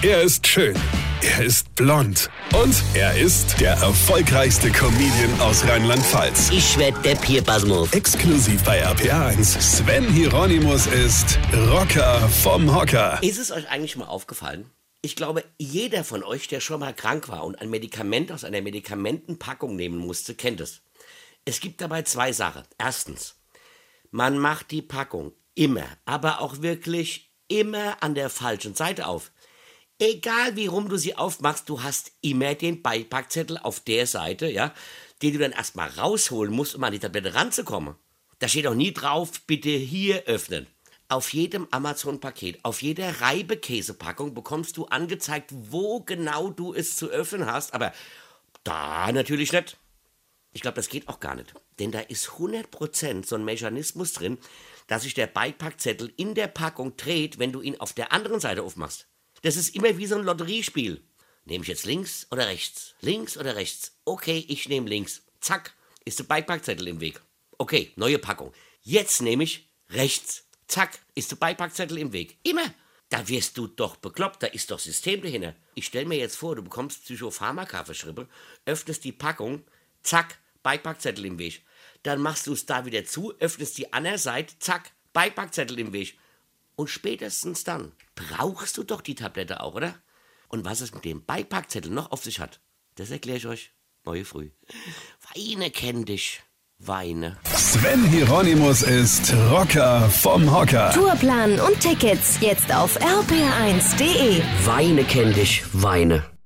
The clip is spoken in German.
Er ist schön. Er ist blond. Und er ist der erfolgreichste Comedian aus Rheinland-Pfalz. Ich werd der Pierpasmus. Exklusiv bei RPA1. Sven Hieronymus ist Rocker vom Hocker. Ist es euch eigentlich mal aufgefallen? Ich glaube, jeder von euch, der schon mal krank war und ein Medikament aus einer Medikamentenpackung nehmen musste, kennt es. Es gibt dabei zwei Sachen. Erstens, man macht die Packung immer, aber auch wirklich immer an der falschen Seite auf. Egal wie rum du sie aufmachst, du hast immer den Beipackzettel auf der Seite, ja, den du dann erstmal rausholen musst, um an die Tablette ranzukommen. Da steht auch nie drauf, bitte hier öffnen. Auf jedem Amazon-Paket, auf jeder Reibekäsepackung bekommst du angezeigt, wo genau du es zu öffnen hast, aber da natürlich nicht. Ich glaube, das geht auch gar nicht. Denn da ist 100% so ein Mechanismus drin, dass sich der Beipackzettel in der Packung dreht, wenn du ihn auf der anderen Seite aufmachst. Das ist immer wie so ein Lotteriespiel. Nehme ich jetzt links oder rechts? Links oder rechts? Okay, ich nehme links. Zack, ist der Beipackzettel im Weg. Okay, neue Packung. Jetzt nehme ich rechts. Zack, ist der Beipackzettel im Weg. Immer. Da wirst du doch bekloppt, da ist doch System dahinter. Ich stell mir jetzt vor, du bekommst Psychopharmaka verschrieben, öffnest die Packung, zack, Beipackzettel im Weg. Dann machst du es da wieder zu, öffnest die andere Seite, zack, Beipackzettel im Weg. Und spätestens dann brauchst du doch die Tablette auch, oder? Und was es mit dem Beipackzettel noch auf sich hat, das erkläre ich euch morgen früh. Weine kenn dich. Weine. Sven Hieronymus ist Rocker vom Hocker. Tourplan und Tickets jetzt auf rpr1.de. Weine kenn dich. Weine.